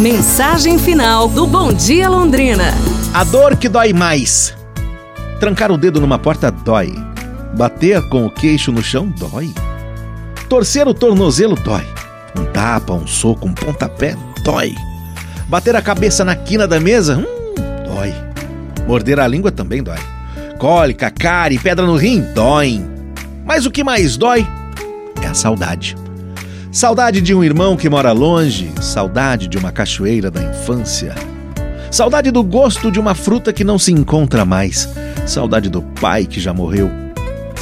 Mensagem final do Bom Dia Londrina. A dor que dói mais. Trancar o dedo numa porta dói. Bater com o queixo no chão dói. Torcer o tornozelo dói. Um tapa, um soco, um pontapé dói. Bater a cabeça na quina da mesa, hum, dói. Morder a língua também dói. Cólica, cárie, pedra no rim, dói. Mas o que mais dói é a saudade. Saudade de um irmão que mora longe, saudade de uma cachoeira da infância. Saudade do gosto de uma fruta que não se encontra mais. Saudade do pai que já morreu.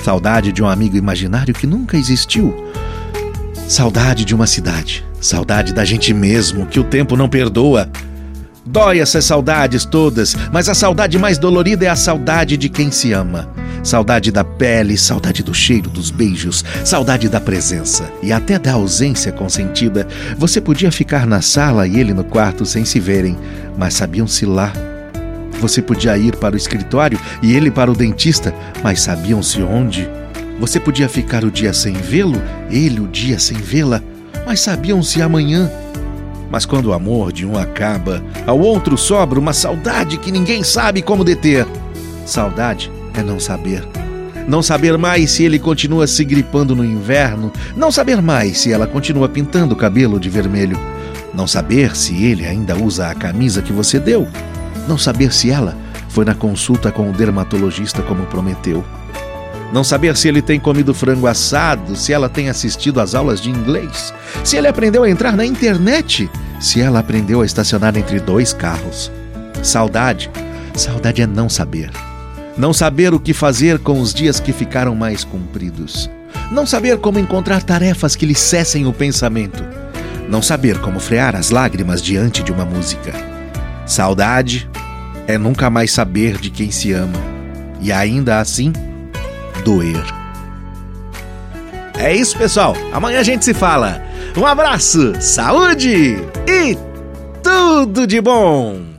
Saudade de um amigo imaginário que nunca existiu. Saudade de uma cidade. Saudade da gente mesmo, que o tempo não perdoa. Dói essas saudades todas, mas a saudade mais dolorida é a saudade de quem se ama. Saudade da pele, saudade do cheiro dos beijos, saudade da presença e até da ausência consentida. Você podia ficar na sala e ele no quarto sem se verem, mas sabiam-se lá. Você podia ir para o escritório e ele para o dentista, mas sabiam-se onde. Você podia ficar o dia sem vê-lo, ele o dia sem vê-la, mas sabiam-se amanhã. Mas quando o amor de um acaba, ao outro sobra uma saudade que ninguém sabe como deter. Saudade é não saber. Não saber mais se ele continua se gripando no inverno, não saber mais se ela continua pintando o cabelo de vermelho, não saber se ele ainda usa a camisa que você deu, não saber se ela foi na consulta com o dermatologista como prometeu. Não saber se ele tem comido frango assado, se ela tem assistido às aulas de inglês, se ele aprendeu a entrar na internet, se ela aprendeu a estacionar entre dois carros. Saudade. Saudade é não saber. Não saber o que fazer com os dias que ficaram mais compridos. Não saber como encontrar tarefas que lhe cessem o pensamento. Não saber como frear as lágrimas diante de uma música. Saudade é nunca mais saber de quem se ama e ainda assim doer. É isso, pessoal. Amanhã a gente se fala. Um abraço, saúde e tudo de bom!